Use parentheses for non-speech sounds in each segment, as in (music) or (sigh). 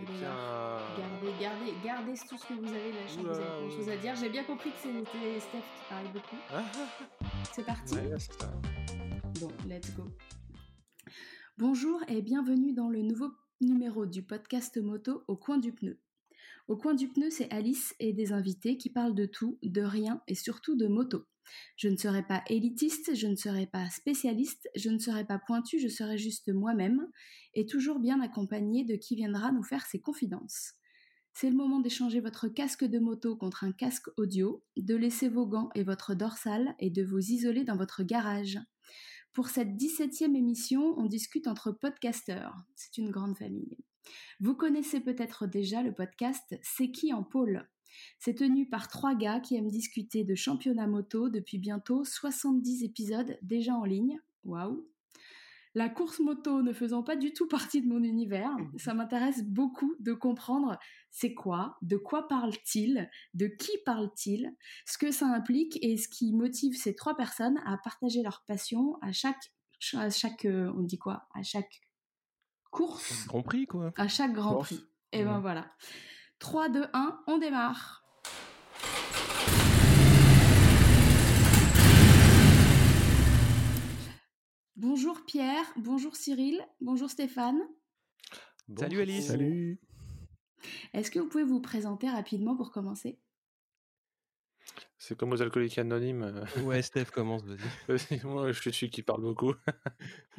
Eh bien... Gardez, gardez, gardez tout ce que vous avez là. Je vous avez plein de choses à dire. J'ai bien compris que c'était Steph qui parlait beaucoup. c'est parti ouais, ça. Bon, let's go. Bonjour et bienvenue dans le nouveau numéro du podcast moto au coin du pneu. Au coin du pneu, c'est Alice et des invités qui parlent de tout, de rien et surtout de moto. Je ne serai pas élitiste, je ne serai pas spécialiste, je ne serai pas pointu, je serai juste moi-même et toujours bien accompagné de qui viendra nous faire ses confidences. C'est le moment d'échanger votre casque de moto contre un casque audio, de laisser vos gants et votre dorsale et de vous isoler dans votre garage. Pour cette 17e émission, on discute entre podcasteurs. C'est une grande famille. Vous connaissez peut-être déjà le podcast C'est qui en pôle? C'est tenu par trois gars qui aiment discuter de championnat moto depuis bientôt 70 épisodes déjà en ligne. Waouh la course moto ne faisant pas du tout partie de mon univers, mmh. ça m'intéresse beaucoup de comprendre c'est quoi, de quoi parle-t-il, de qui parle-t-il, ce que ça implique et ce qui motive ces trois personnes à partager leur passion à chaque, à chaque euh, on dit quoi, à chaque course? Grand Prix, quoi. À chaque Grand Prix. Et ben voilà. 3, 2, 1, on démarre. Bonjour Pierre, bonjour Cyril, bonjour Stéphane. Salut Alice. Salut. Est-ce que vous pouvez vous présenter rapidement pour commencer? C'est comme aux alcooliques anonymes. Euh. (laughs) Ouais, Steph commence, vas-y. Moi, je suis celui qui parle beaucoup.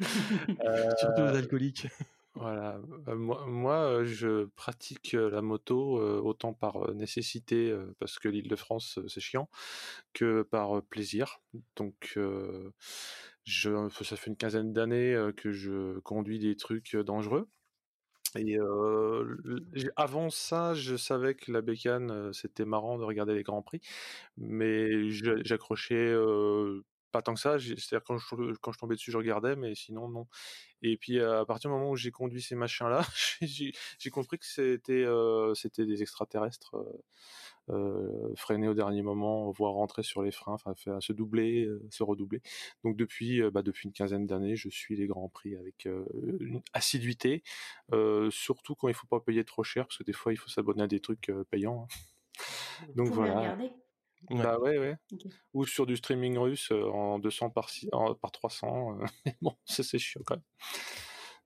(laughs) Surtout aux alcooliques. Voilà, bah, moi, je pratique la moto autant par nécessité parce que l'Île-de-France c'est chiant que par plaisir. Donc, ça fait une quinzaine d'années que je conduis des trucs dangereux. Et avant ça, je savais que la bécane, c'était marrant de regarder les grands prix, mais j'accrochais pas tant que ça. C'est-à-dire quand je, quand je tombais dessus, je regardais, mais sinon non. Et puis à partir du moment où j'ai conduit ces machins-là, (laughs) j'ai compris que c'était c'était des extraterrestres euh, freinés au dernier moment, voire rentrer sur les freins, enfin se doubler, se redoubler. Donc depuis bah, depuis une quinzaine d'années, je suis les grands prix avec une assiduité, surtout quand il faut pas payer trop cher, parce que des fois il faut s'abonner à des trucs payants. Hein. Donc voilà. Bah ouais, ouais. Ou sur du streaming russe en 200 par, par 300. (laughs) bon, ça c'est chiant quand même.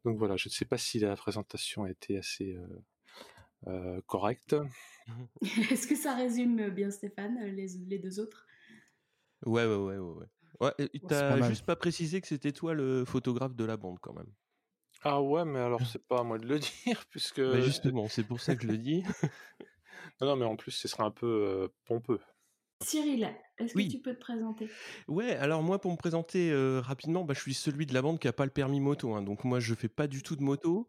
Donc voilà, je ne sais pas si la présentation a été assez correcte. (laughs) Est-ce que ça résume bien Stéphane, les, les deux autres? Ouais, ouais, ouais, ouais. ouais. ouais T'as juste pas précisé que c'était toi le photographe de la bande quand même. Ah ouais, mais alors (laughs) c'est pas à moi de le dire puisque. Bah justement, c'est pour ça que je le dis. non, non, mais en plus, ce sera un peu pompeux. Cyril, est-ce que tu peux te présenter? Ouais, alors moi pour me présenter euh, rapidement, bah, je suis celui de la bande qui a pas le permis moto, hein. donc moi je fais pas du tout de moto.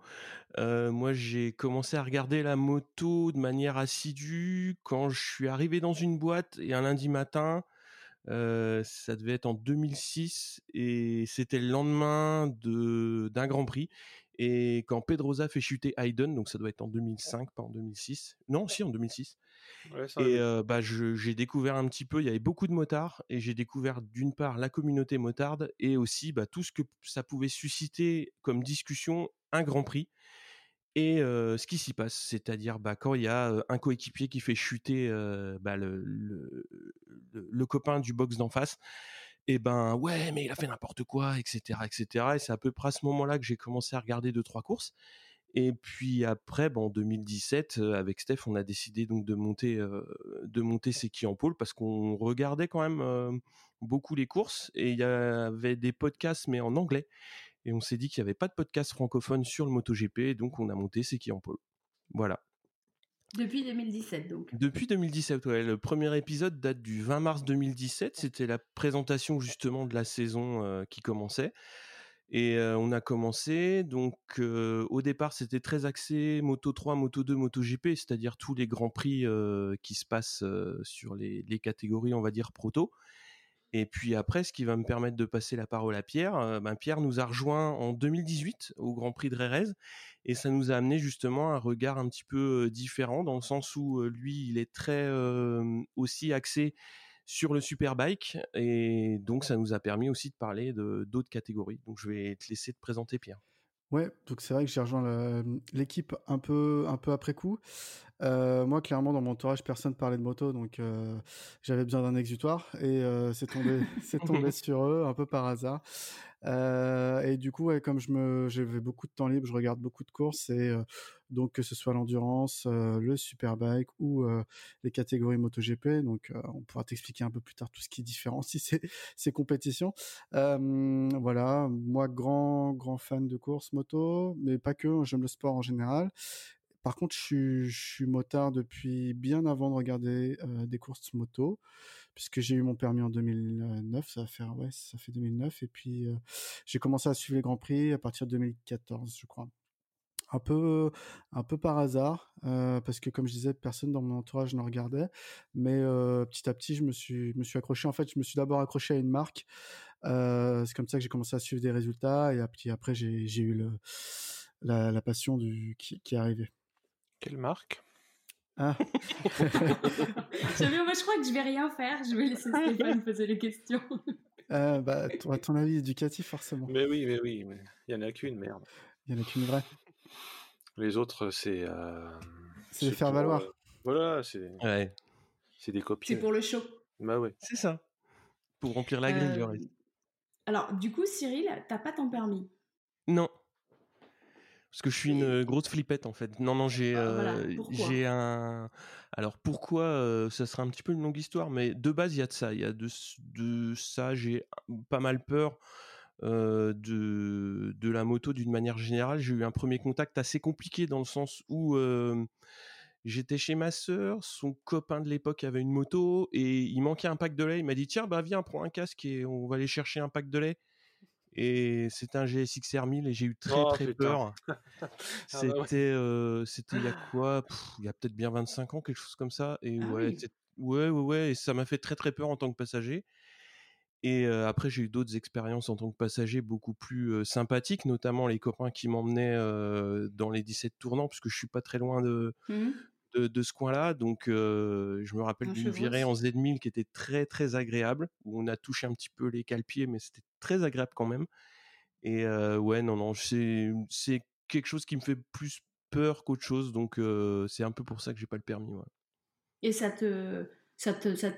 Euh, moi j'ai commencé à regarder la moto de manière assidue quand je suis arrivé dans une boîte et un lundi matin, euh, ça devait être en 2006 et c'était le lendemain de d'un Grand Prix et quand Pedrosa fait chuter Hayden, donc ça doit être en 2005, pas en 2006. Non, si en 2006. Et bah j'ai découvert un petit peu, il y avait beaucoup de motards et j'ai découvert d'une part la communauté motarde et aussi bah, tout ce que ça pouvait susciter comme discussion un Grand Prix et ce qui s'y passe, c'est-à-dire bah, quand il y a un coéquipier qui fait chuter bah, le, le, le, copain du box d'en face, et ben ouais, mais il a fait n'importe quoi, etc., etc. Et c'est à peu près à ce moment-là que j'ai commencé à regarder deux trois courses. Et puis après, bon, en 2017, avec Steph, on a décidé donc de monter, de monter C'est qui en pôle parce qu'on regardait quand même beaucoup les courses et il y avait des podcasts mais en anglais. Et on s'est dit qu'il n'y avait pas de podcast francophone sur le MotoGP, donc on a monté C'est qui en pôle. Voilà. Depuis 2017, donc. Depuis 2017, ouais. Le premier épisode date du 20 mars 2017. C'était la présentation justement de la saison euh, qui commençait. Et on a commencé, donc au départ c'était très axé Moto 3, Moto 2, Moto GP, c'est-à-dire tous les grands prix qui se passent sur les, catégories, on va dire, proto. Et puis après, ce qui va me permettre de passer la parole à Pierre, ben Pierre nous a rejoint en 2018 au Grand Prix de Rérez et ça nous a amené justement un regard un petit peu différent dans le sens où lui, il est très aussi axé sur le superbike et donc ça nous a permis aussi de parler de d'autres catégories. Donc je vais te laisser te présenter Pierre. Ouais, donc c'est vrai que j'ai rejoint l'équipe un peu, un peu après coup. Euh, moi, clairement, dans mon entourage, personne parlait de moto, donc euh, j'avais besoin d'un exutoire et euh, c'est tombé, (laughs) c'est tombé (laughs) sur eux un peu par hasard. Et du coup, comme je me, beaucoup de temps libre, je regarde beaucoup de courses et donc que ce soit l'endurance, le superbike ou les catégories MotoGP. Donc, on pourra t'expliquer un peu plus tard tout ce qui différencie (laughs) ces, ces compétitions. voilà, moi, grand, grand fan de course moto, mais pas que. Hein, j'aime le sport en général. Par contre, je suis, motard depuis bien avant de regarder des courses moto, puisque j'ai eu mon permis en 2009, ça va ça fait 2009, et puis j'ai commencé à suivre les grands prix à partir de 2014, je crois. Un peu, par hasard, parce que comme je disais, personne dans mon entourage ne regardait, mais petit à petit, je me suis, accroché. En fait, je me suis d'abord accroché à une marque. c'est comme ça que j'ai commencé à suivre des résultats, et puis après, j'ai eu la, passion qui, qui est arrivée. Quelle marque? Ah. (laughs) je crois que je vais rien faire. Je vais laisser Stéphane poser les questions. (laughs) Euh, bah, à ton avis éducatif, forcément. Mais oui, mais oui, mais il n'y en a qu'une, merde. Il n'y en a qu'une vraie. Les autres, c'est. Euh, c'est les faire valoir. Euh, voilà, c'est. Ouais. C'est des copies. C'est pour le show. Bah ouais. C'est ça. Pour remplir la grille, Alors, du coup, Cyril, t'as pas ton permis? Non. Parce que je suis une grosse flippette en fait. Non, non, j'ai ah, j'ai un. Alors pourquoi Ça sera un petit peu une longue histoire, mais de base il y a de ça. Il y a de, de ça. J'ai pas mal peur de de la moto d'une manière générale. J'ai eu un premier contact assez compliqué dans le sens où j'étais chez ma sœur, son copain de l'époque avait une moto et il manquait un pack de lait. Il m'a dit tiens bah viens prends un casque et on va aller chercher un pack de lait et c'était un GSX-R 1000 et j'ai eu très oh, très peur. (laughs) Ah, bah c'était c'était il y a quoi? Il y a peut-être bien 25 ans, quelque chose comme ça. Et ah ouais, ouais, ouais, ouais, et ça m'a fait très très peur en tant que passager. Et après, j'ai eu d'autres expériences en tant que passager beaucoup plus sympathiques, notamment les copains qui m'emmenaient dans les 17 tournants, puisque je suis pas très loin de, mmh de, ce coin-là. Donc, je me rappelle d'une virée en Z1000 qui était très très agréable, où on a touché un petit peu les cale-pieds, mais c'était très agréable quand même. Et ouais, non, non, c'est quelque chose qui me fait plus peur qu'autre chose, donc c'est un peu pour ça que j'ai pas le permis. Et ça te, ça te, ça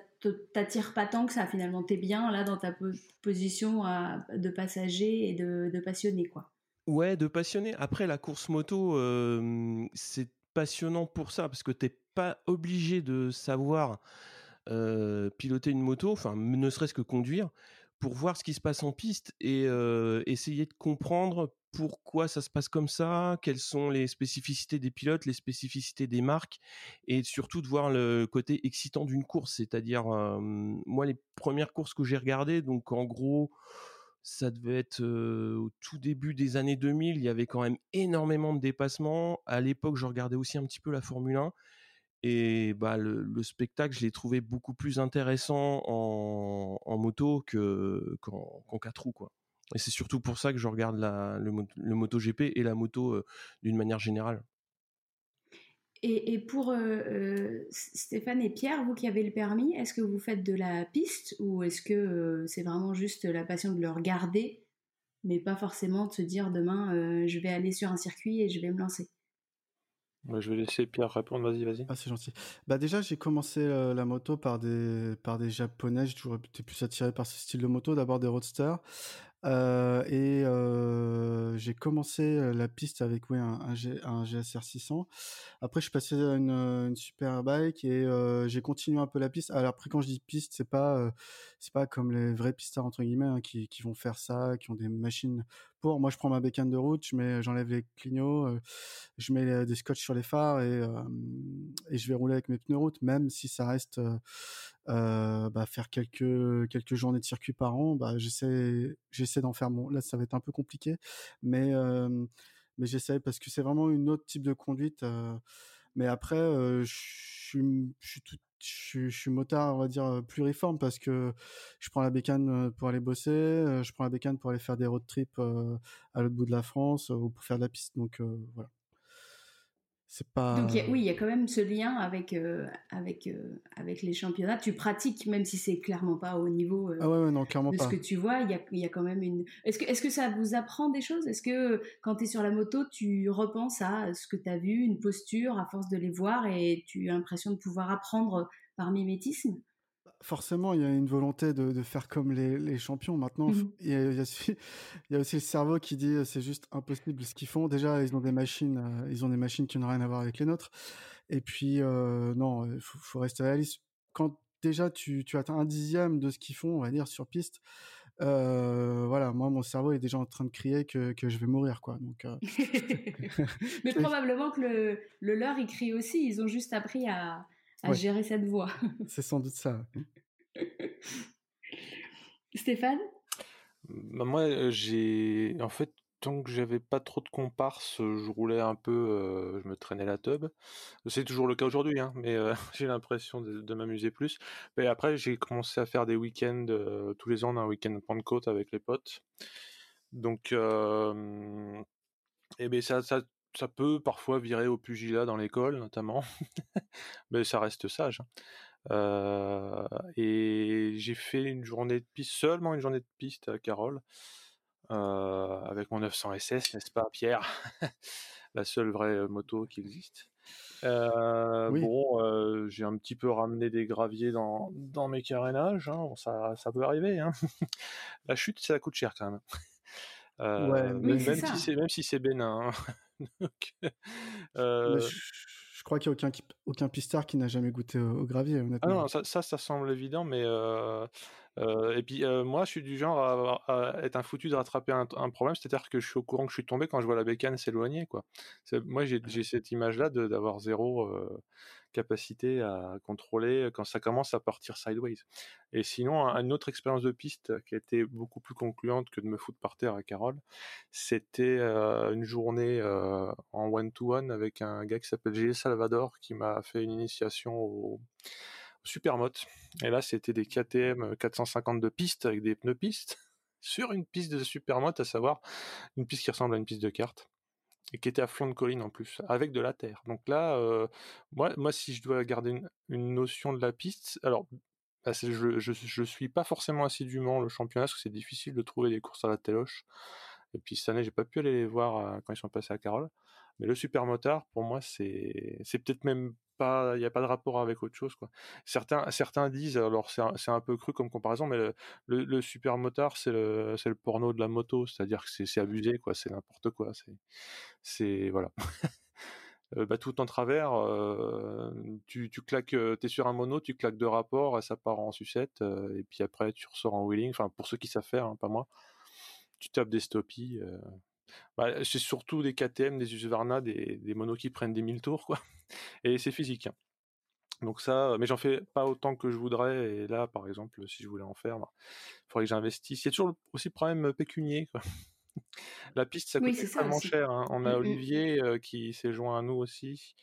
t'attire pas tant que ça finalement? T'es bien là dans ta position de passager et de, de passionné quoi? Ouais, de passionné. Après la course moto, c'est passionnant pour ça parce que t'es pas obligé de savoir piloter une moto, enfin ne serait-ce que conduire, pour voir ce qui se passe en piste et essayer de comprendre pourquoi ça se passe comme ça, quelles sont les spécificités des pilotes, les spécificités des marques, et surtout de voir le côté excitant d'une course. C'est-à-dire, moi, les premières courses que j'ai regardées, donc en gros, ça devait être au tout début des années 2000, il y avait quand même énormément de dépassements. À l'époque, je regardais aussi un petit peu la Formule 1 et bah le, spectacle, je l'ai trouvé beaucoup plus intéressant en, moto que qu'en quatre roues quoi. Et c'est surtout pour ça que je regarde la, le, le MotoGP et la moto d'une manière générale. Et, pour euh, euh, Stéphane et Pierre, vous qui avez le permis, est-ce que vous faites de la piste ou est-ce que euh, c'est vraiment juste la passion de le regarder, mais pas forcément de se dire demain je vais aller sur un circuit et je vais me lancer? Je vais laisser Pierre répondre, vas-y, vas-y. Ah, c'est gentil. Bah déjà, j'ai commencé la moto par des, par des japonais, j'ai toujours été plus attiré par ce style de moto, d'abord des roadsters. Euh, et euh, j'ai commencé la piste avec oui, un, un, GSR 600. Après, je suis passé à une, super bike et euh, j'ai continué un peu la piste. Alors après, quand je dis piste, c'est pas c'est pas comme les vrais pistards entre guillemets hein, qui, qui vont faire ça, qui ont des machines pour. Moi, je prends ma bécane de route, je j'enlève les clignots, je mets des scotch sur les phares et et je vais rouler avec mes pneus route, même si ça reste euh, bah, faire quelques quelques journées de circuit par an, bah, j'essaie j'essaie d'en faire mon. Là, ça va être un peu compliqué, mais mais j'essaie parce que c'est vraiment une autre type de conduite. mais après, je suis je suis suis motard, on va dire, pluriforme parce que je prends la bécane pour aller bosser, je prends la bécane pour aller faire des road trips à l'autre bout de la France ou pour faire de la piste. Donc voilà. C'est pas. Donc oui, il y a quand même ce lien avec avec avec les championnats. Tu pratiques même si c'est clairement pas au niveau. ah ouais, non, clairement de pas. Ce que tu vois, il y a, y a quand même une. Est-ce que est-ce que ça vous apprend des choses? Est-ce que quand tu es sur la moto, tu repenses à ce que tu as vu, une posture à force de les voir et tu as l'impression de pouvoir apprendre par mimétisme? Forcément, il y a une volonté de, faire comme les, champions. Maintenant, mmh il, y a, aussi le cerveau qui dit c'est juste impossible ce qu'ils font. Déjà, ils ont des machines, euh, ils ont des machines qui n'ont rien à voir avec les nôtres. Et puis, euh, non, il faut, rester réaliste. Quand déjà tu, atteins un dixième de ce qu'ils font, on va dire sur piste, euh, voilà, moi mon cerveau est déjà en train de crier que, je vais mourir, quoi. Donc, (laughs) mais (laughs) probablement que le, le leur il crie aussi. Ils ont juste appris à à gérer cette voix. (laughs) C'est sans doute ça. Stéphane? Bah, Moi, j'ai. En fait, tant que j'avais pas trop de comparses, je roulais un peu, je me traînais la tub. C'est toujours le cas aujourd'hui, hein, mais (laughs) j'ai l'impression de, m'amuser plus. Mais après, j'ai commencé à faire des week-ends tous les ans, un week-end de Pentecôte avec les potes. Donc, et ben ça, ça, ça peut parfois virer au pugilat dans l'école, notamment, (laughs) mais ça reste sage. Hein. et j'ai fait une journée de piste, seulement une journée de piste à Carole, avec mon 900 SS, n'est-ce pas, Pierre? (laughs) La seule vraie moto qui existe. Bon, j'ai un petit peu ramené des graviers dans, mes carénages, hein. ça, ça peut arriver. Hein. (laughs) La chute, ça coûte cher quand même. Ouais, même, même, si c'est bénin. (laughs) Euh, je, crois qu'il n'y a aucun, aucun pistard qui n'a jamais goûté au, gravier, ah honnêtement. non, ça, ça, semble évident, mais. Euh, euh, et puis, moi, je suis du genre à, être un foutu de rattraper un, problème, c'est-à-dire que je suis au courant que je suis tombé quand je vois la bécane s'éloigner, quoi. Moi, j'ai cette image-là d'avoir zéro à contrôler quand ça commence à partir sideways. Et sinon, une autre expérience de piste qui a été beaucoup plus concluante que de me foutre par terre à Carole, c'était une journée en one-to-one avec un gars qui s'appelle Gilles Salvador qui m'a fait une initiation au, Supermote. Et là, c'était des KTM 452 pistes avec des pneus pistes (laughs) sur une piste de Supermote, à savoir une piste qui ressemble à une piste de kart et qui était à flanc de colline en plus, avec de la terre. Donc là, euh, moi, moi, si je dois garder une, notion de la piste, alors bah, je, je, suis pas forcément assidûment le championnat parce que c'est difficile de trouver des courses à la téloche. Et puis cette année, j'ai pas pu aller les voir euh, quand ils sont passés à Carole. Mais le super motard, pour moi, c'est c'est peut-être même pas, il n'y a pas de rapport avec autre chose quoi. Certains certains disent, alors c'est un, un, peu cru comme comparaison, mais le, le, super motard c'est le c'est le porno de la moto, c'est-à-dire que c'est abusé quoi, c'est n'importe quoi, c'est c'est voilà. (laughs) Euh, bah, tout en travers, euh, tu, tu claques, euh, t'es sur un mono, tu claques deux rapports, et ça part en sucette, et puis après tu ressors en wheeling. Enfin, pour ceux qui savent faire, hein, pas moi. Tu tapes des stoppies. Bah, c'est surtout des KTM, des Husqvarna, des, des monos qui prennent des 1000 tours, quoi. (laughs) Et c'est physique. Hein. Donc ça, mais j'en fais pas autant que je voudrais. Et là, par exemple, si je voulais en faire, bah, il faudrait que j'investisse. Il y a toujours aussi le problème pécunier. Quoi. (laughs) La piste, ça coûte extrêmement cher. Hein. On a mmh, mmh. Olivier qui s'est joint à nous aussi.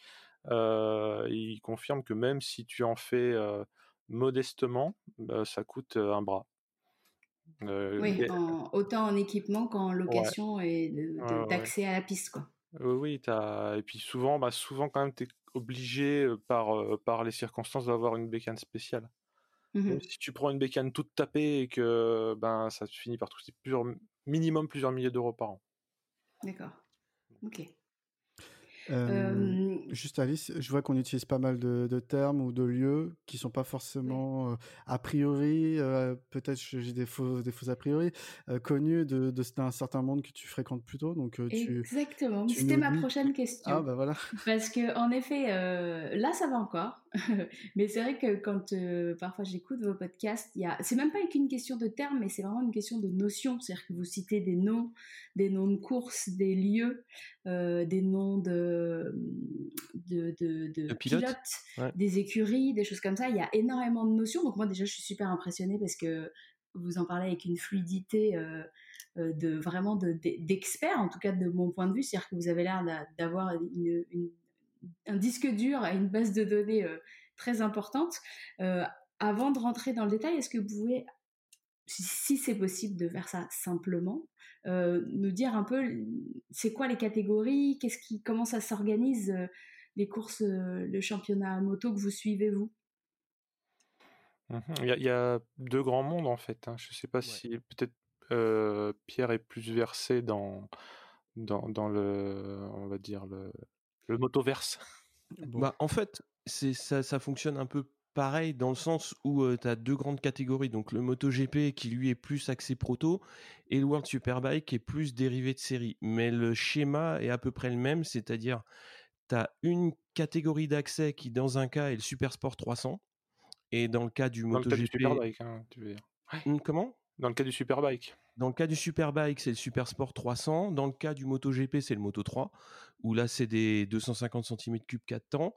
il confirme que même si tu en fais modestement, bah, ça coûte un bras. Oui, autant en équipement qu'en location et d'accès à la piste, quoi. Oui, as... et puis souvent, bah, souvent quand même, tu es obligé par, par les circonstances d'avoir une bécane spéciale. Mmh si tu prends une bécane toute tapée et que ben ça finit par coûter plusieurs, minimum plusieurs milliers d'euros par an. D'accord. Ok. Juste Alice, je vois qu'on utilise pas mal de, termes ou de lieux qui sont pas forcément a priori, peut-être j'ai des faux, des faux a priori, connus de, d'un certain monde que tu fréquentes plutôt. Donc tu, Exactement. C'était ma prochaine question. Ah bah voilà. Parce que en effet, là ça va encore. (laughs) mais c'est vrai que quand parfois j'écoute vos podcasts, il y a, c'est même pas qu'une question de termes, mais c'est vraiment une question de notion. C'est-à-dire que vous citez des noms, des noms de courses, des lieux, euh, des noms de, de, de, pilotes, des écuries, des choses comme ça. Il y a énormément de notions. Donc moi déjà, je suis super impressionnée parce que vous en parlez avec une fluidité. Euh, de vraiment d'experts, en tout cas de mon point de vue, c'est-à-dire que vous avez l'air d'avoir une, une un disque dur à une base de données euh, très importante. Euh, avant de rentrer dans le détail, est-ce que vous pouvez, si c'est possible de faire ça simplement, euh, nous dire un peu c'est quoi les catégories, qu'est-ce qui, comment ça s'organise les courses, le championnat moto que vous suivez vous? Mmh il, y a, deux grands mondes en fait. Hein. Je ne sais pas si peut-être Pierre est plus versé dans, dans, dans, le, on va dire le, le motoverse. Bah, en fait, c'est ça, ça fonctionne un peu pareil dans le sens où tu as deux grandes catégories. Donc le MotoGP qui lui est plus axé proto et le World Superbike qui est plus dérivé de série. Mais le schéma est à peu près le même, c'est-à-dire tu as une catégorie d'accès qui dans un cas est le Super Sport 300 et dans le cas du MotoGP... Dans le cas du Superbike, hein, tu veux dire. Mmh, comment? Dans le cas du Superbike. Dans le cas du Superbike, c'est le Super Sport 300. Dans le cas du MotoGP, c'est le Moto 3, où là, c'est des 250 cm3 4 temps.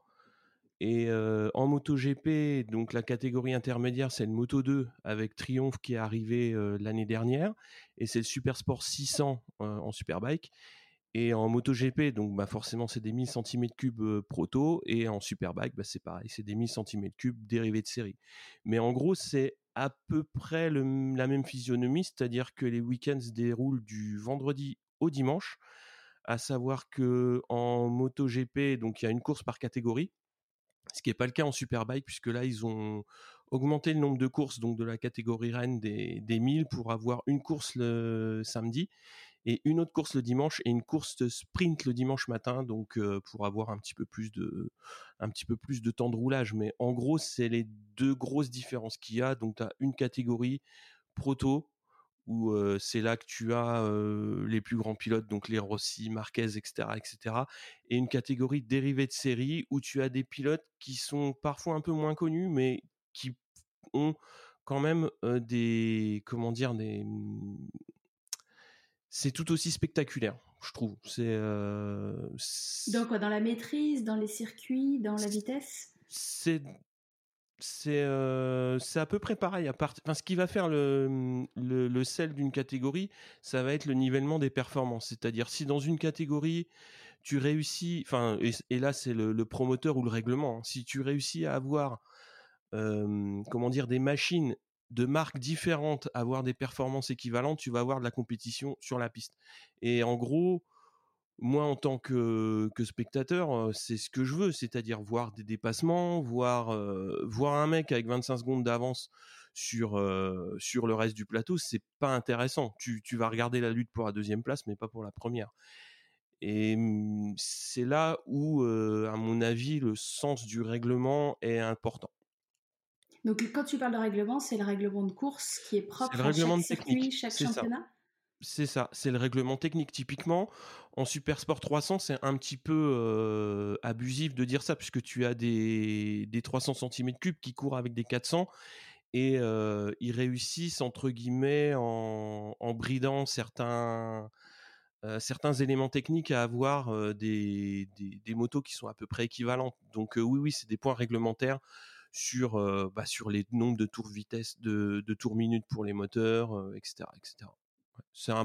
Et en MotoGP, donc la catégorie intermédiaire, c'est le Moto 2 avec Triumph qui est arrivé l'année dernière, et c'est le Super Sport 600 en Superbike. Et en MotoGP, donc bah forcément c'est des 1000 cm3 proto, et en Superbike, bah, c'est pareil, c'est des 1000 cm3 dérivés de série. Mais en gros, c'est à peu près la même physionomie, c'est-à-dire que les week-ends se déroulent du vendredi au dimanche, à savoir que en MotoGP, donc il y a une course par catégorie ce qui n'est pas le cas en Superbike, puisque là, ils ont augmenté le nombre de courses donc de la catégorie Rennes des, des 1000 pour avoir une course le samedi et une autre course le dimanche et une course de sprint le dimanche matin, donc pour avoir un petit peu plus de un petit peu plus de temps de roulage. Mais en gros, c'est les deux grosses différences qu'il y a. Donc, tu as une catégorie proto où c'est là que tu as les plus grands pilotes, donc les Rossi, Marquez, etc., etc. Et une catégorie dérivée de série où tu as des pilotes qui sont parfois un peu moins connus, mais qui ont quand même des, comment dire, des, mmh, c'est tout aussi spectaculaire, je trouve. C'est dans quoi? Dans la maîtrise, dans les circuits, dans la vitesse? C'est c'est à peu près pareil. Enfin, ce qui va faire le, le, sel d'une catégorie, ça va être le nivellement des performances. C'est-à-dire si dans une catégorie, tu réussis, enfin, et, là c'est le, promoteur ou le règlement, hein, si tu réussis à avoir, comment dire, des machines de marques différentes, avoir des performances équivalentes, tu vas avoir de la compétition sur la piste. Et en gros, moi en tant que, spectateur, c'est ce que je veux, c'est-à-dire voir des dépassements, voir, voir un mec avec 25 secondes d'avance sur, sur le reste du plateau, c'est pas intéressant. Tu, vas regarder la lutte pour la deuxième place, mais pas pour la première. Et mmh, c'est là où, à mon avis, le sens du règlement est important. Donc quand tu parles de règlement, c'est le règlement de course qui est propre à chaque circuit, chaque championnat? C'est ça, c'est le règlement technique. Typiquement, en Super Sport 300, c'est un petit peu abusif de dire ça, puisque tu as des, 300 cm3 qui courent avec des 400 et ils réussissent, entre guillemets, en, bridant certains, certains éléments techniques à avoir des, motos qui sont à peu près équivalentes. Donc oui, oui, c'est des points réglementaires sur, bah, les nombres de tours vitesse, de, de tours minutes pour les moteurs, etc. etc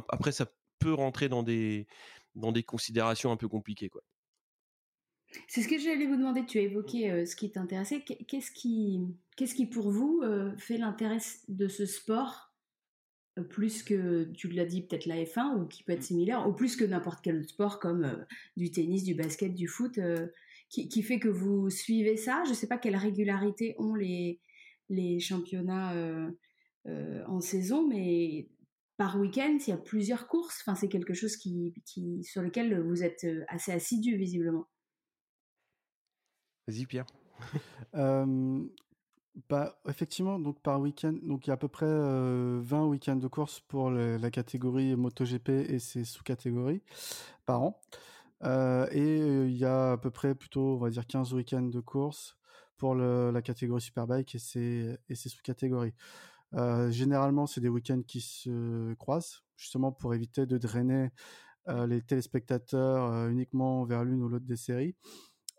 après, ça peut rentrer dans des, dans des considérations un peu compliquées. Quoi. C'est ce que j'allais vous demander. Tu as évoqué ce qui t'intéressait. Qu'est-ce qui, qu'est-ce qui, pour vous, fait l'intérêt de ce sport plus que, tu l'as dit, peut-être la F1 ou qui peut être mmh. similaire, ou plus que n'importe quel autre sport comme du tennis, du basket, du foot, qui, qui, fait que vous suivez ça? Je ne sais pas quelle régularité ont les, les championnats en saison, mais par week-end, il y a plusieurs courses. Enfin, c'est quelque chose qui, sur lequel vous êtes euh, assez assidu, visiblement. Vas-y, Pierre. (laughs) bah, effectivement, donc par week-end, donc il y a à peu près 20 euh, week-ends de course pour la catégorie MotoGP et ses sous-catégories par an. Euh, et il y a à peu près plutôt, on va dire, 15 week-ends de course pour la catégorie Superbike et ses, et ses sous-catégories. Euh, généralement, c'est des week-ends qui se croisent, justement pour éviter de drainer euh, les téléspectateurs euh, uniquement vers l'une ou l'autre des séries.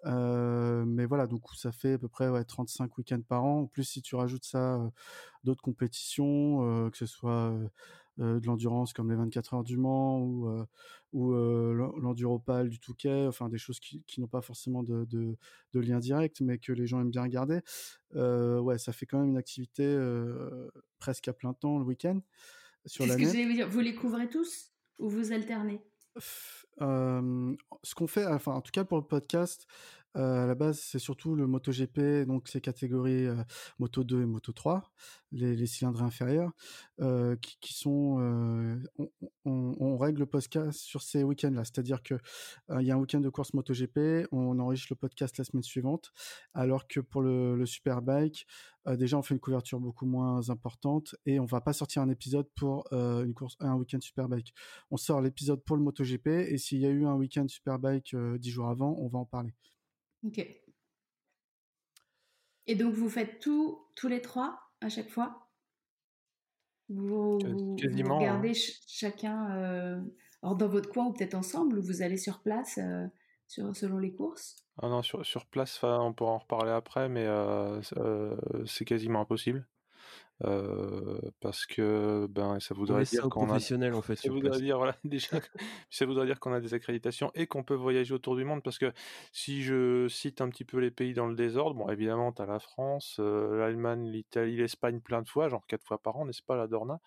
mais voilà, donc ça fait à peu près ouais, 35 week-ends par an. En plus, si tu rajoutes ça, d'autres compétitions, que ce soit de l'endurance comme les 24 heures du Mans ou, euh, ou euh, l'enduropal du Touquet, enfin des choses qui, n'ont pas forcément de, de, lien direct, mais que les gens aiment bien regarder. ouais, ça fait quand même une activité presque à plein temps le week-end sur l'année. Ce que vous dire, vous les couvrez tous ou vous alternez? Ce qu'on fait, enfin en tout cas pour le podcast, à la base, c'est surtout le MotoGP, donc ces catégories Moto 2 et Moto 3, les, cylindres inférieurs, qui, sont. On, règle le podcast sur ces week-ends-là, c'est-à-dire que il y a un week-end de course MotoGP, on enregistre le podcast la semaine suivante, alors que pour le, Superbike, déjà on fait une couverture beaucoup moins importante et on va pas sortir un épisode pour une course, un week-end Superbike. On sort l'épisode pour le MotoGP et s'il y a eu un week-end Superbike dix jours avant, on va en parler. Ok. Et donc vous faites tout, tous les trois à chaque fois? Vous, regardez hein. chacun euh, dans votre coin ou peut-être ensemble ou vous allez sur place euh, sur, selon les courses? Ah non, sur, sur place, on pourra en reparler après, mais euh, c'est quasiment impossible. Euh, parce que ben ça voudrait dire qu'on a (laughs) en fait ça voudrait dire voilà (laughs) déjà ça voudrait dire qu'on a des accréditations et qu'on peut voyager autour du monde parce que si je cite un petit peu les pays dans le désordre bon évidemment tu as la France euh, l'Allemagne l'Italie l'Espagne plein de fois genre quatre fois par an n'est-ce pas la Dorna?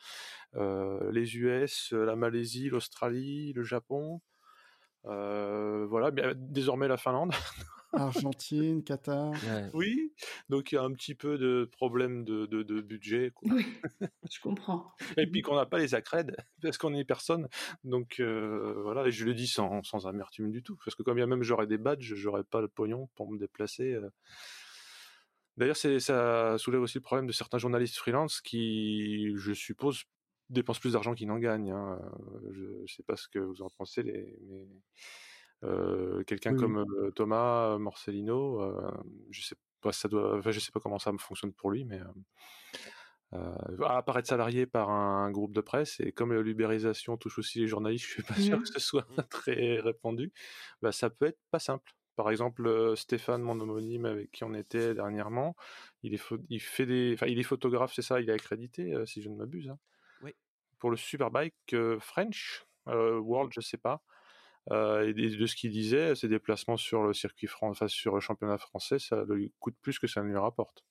Euh, les US la Malaisie l'Australie le Japon voilà désormais la Finlande (laughs) Argentine, Qatar. Oui, donc il y a un petit peu de problème de, de, budget. Oui, (laughs) je comprends. et puis qu'on n'a pas les accrèdes, (laughs) parce qu'on est personne. Donc euh, voilà, et je le dis sans, sans, amertume du tout, parce que comme bien même j'aurais des badges, j'aurais pas le pognon pour me déplacer. Euh. D'ailleurs, ça soulève aussi le problème de certains journalistes freelance qui, je suppose, dépensent plus d'argent qu'ils n'en gagnent. Hein. Je ne sais pas ce que vous en pensez, les, mais quelqu'un comme Thomas Morcellino, je sais pas, ça doit, je sais pas comment ça fonctionne pour lui, mais va apparaître salarié par un, groupe de presse et comme l'ubérisation touche aussi les journalistes, je suis pas sûr mmh. que ce soit (laughs) très répandu. Bah, ça peut être pas simple. Par exemple, Stéphane, mon homonyme avec qui on était dernièrement, il est, il fait des, enfin, il est photographe, c'est ça, il est accrédité, si je ne m'abuse. Hein. Oui. Pour le Superbike French World, je sais pas. Euh, et de, ce qu'il disait, ses déplacements sur le circuit français, enfin, sur le championnat français, ça lui coûte plus que ça ne lui rapporte.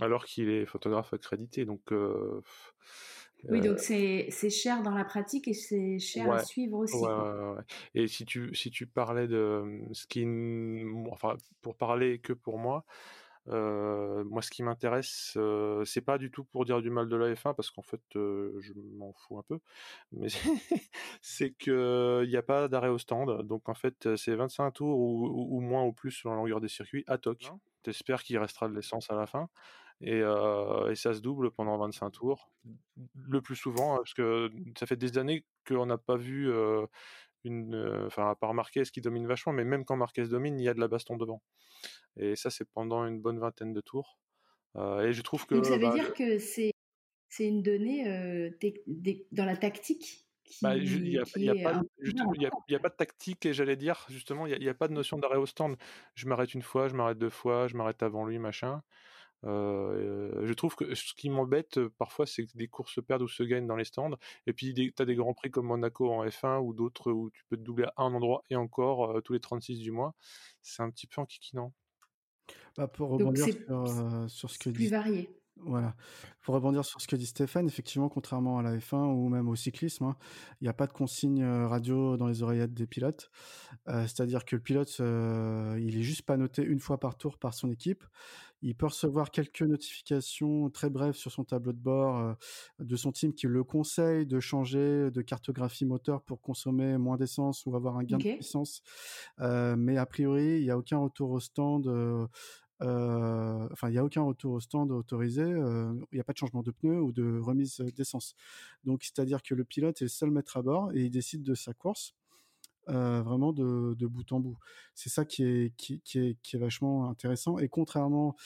Alors qu'il est photographe accrédité, donc. Euh, oui, donc euh, c'est cher dans la pratique et c'est cher à suivre aussi. Ouais, et si tu, si tu parlais de ce qui. Enfin, pour parler que pour moi, euh, moi, ce qui m'intéresse, euh, c'est pas du tout pour dire du mal de la F1 parce qu'en fait, euh, je m'en fous un peu, mais (laughs) c'est que il n'y a pas d'arrêt au stand. Donc en fait, c'est 25 tours ou, moins ou plus sur la longueur des circuits à toc. T'espères qu'il restera de l'essence à la fin. Et, et, ça se double pendant 25 tours, le plus souvent, parce que ça fait des années qu'on n'a pas vu une, enfin, à part Marquez qui domine vachement, mais même quand Marquez domine, il y a de la baston devant. Et ça, c'est pendant une bonne vingtaine de tours. et je trouve que. Donc ça veut bah, dire que c'est c'est une donnée dans la tactique il n'y a, pas de tactique et j'allais dire justement il n'y a, pas de notion d'arrêt au stand. Je m'arrête une fois, je m'arrête deux fois, je m'arrête avant lui, machin. Euh, je trouve que ce qui m'embête parfois, c'est que des courses se perdent ou se gagnent dans les stands. Et puis, tu as des grands prix comme Monaco en F1 ou d'autres où tu peux te doubler à un endroit et encore tous les 36 du mois. C'est un petit peu enquiquinant. Bah pour rebondir sur, sur, ce que plus varié. Voilà. Pour rebondir sur ce que dit Stéphane, effectivement, contrairement à la F1 ou même au cyclisme, hein, il n'y a pas de consigne radio dans les oreillettes des pilotes. C'est-à-dire que le pilote, il est juste pas noté une fois par tour par son équipe. Il peut recevoir quelques notifications très brèves sur son tableau de bord de son team qui le conseille de changer de cartographie moteur pour consommer moins d'essence ou avoir un gain de puissance. mais a priori, il n'y a aucun retour au stand enfin, il n'y a aucun retour au stand autorisé, il n'y a pas de changement de pneus ou de remise d'essence. Donc, c'est-à-dire que le pilote est le seul maître à bord et il décide de sa course. Vraiment de, bout en bout. C'est ça qui est, qui, est, qui est vachement intéressant. Et contrairement